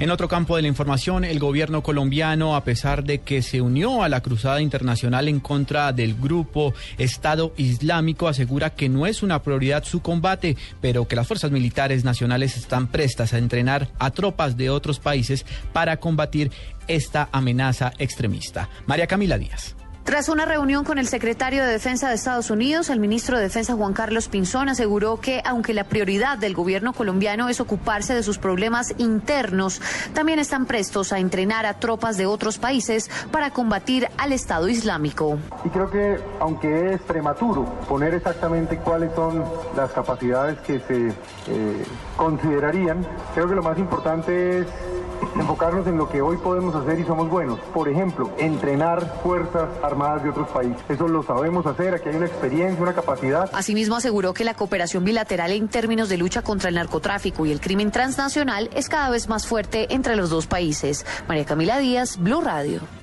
En otro campo de la información, el gobierno colombiano, a pesar de que se unió a la cruzada internacional en contra del grupo Estado Islámico, asegura que no es una prioridad su combate, pero que las fuerzas militares nacionales están prestas a entrenar a tropas de otros países para combatir esta amenaza extremista. María Camila Díaz. Tras una reunión con el secretario de Defensa de Estados Unidos, el ministro de Defensa Juan Carlos Pinzón aseguró que aunque la prioridad del gobierno colombiano es ocuparse de sus problemas internos, también están prestos a entrenar a tropas de otros países para combatir al Estado Islámico. Y creo que aunque es prematuro poner exactamente cuáles son las capacidades que se eh, considerarían, creo que lo más importante es enfocarnos en lo que hoy podemos hacer y somos buenos. Por ejemplo, entrenar fuerzas armadas de otros países. Eso lo sabemos hacer, aquí hay una experiencia, una capacidad. Asimismo aseguró que la cooperación bilateral en términos de lucha contra el narcotráfico y el crimen transnacional es cada vez más fuerte entre los dos países. María Camila Díaz, Blue Radio.